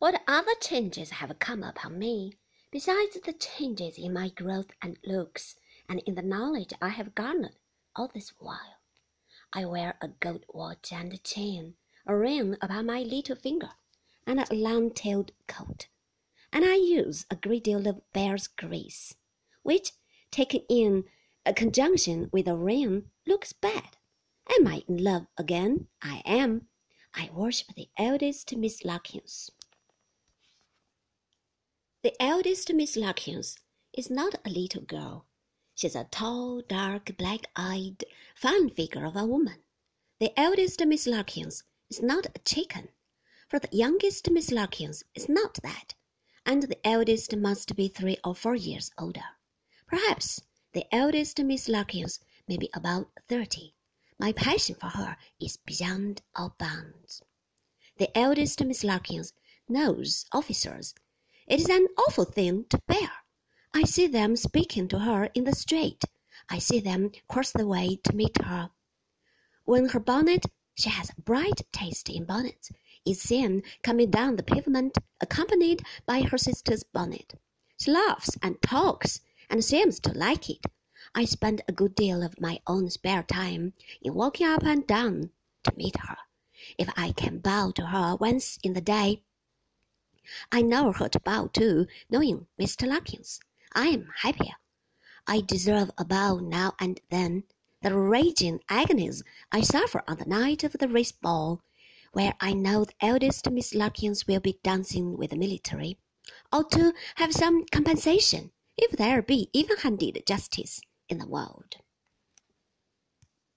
What other changes have come upon me, besides the changes in my growth and looks, and in the knowledge I have garnered all this while? I wear a gold watch and chain, a ring upon my little finger, and a long-tailed coat, and I use a great deal of bear's grease, which, taken in conjunction with the ring, looks bad. Am I in love again? I am. I worship the eldest Miss Larkins. The eldest Miss Larkins is not a little girl. She's a tall, dark, black-eyed, fine figure of a woman. The eldest Miss Larkins is not a chicken, for the youngest Miss Larkins is not that, and the eldest must be three or four years older. Perhaps the eldest Miss Larkins may be about thirty. My passion for her is beyond all bounds. The eldest Miss Larkins knows officers it is an awful thing to bear. I see them speaking to her in the street. I see them cross the way to meet her. When her bonnet she has a bright taste in bonnets is seen coming down the pavement accompanied by her sister's bonnet. She laughs and talks and seems to like it. I spend a good deal of my own spare time in walking up and down to meet her. If I can bow to her once in the day, I never heard bow to, knowing Mr. Larkins. I am happier. I deserve a bow now and then. The raging agonies I suffer on the night of the race ball, where I know the eldest Miss Larkins will be dancing with the military, ought to have some compensation, if there be even-handed justice in the world.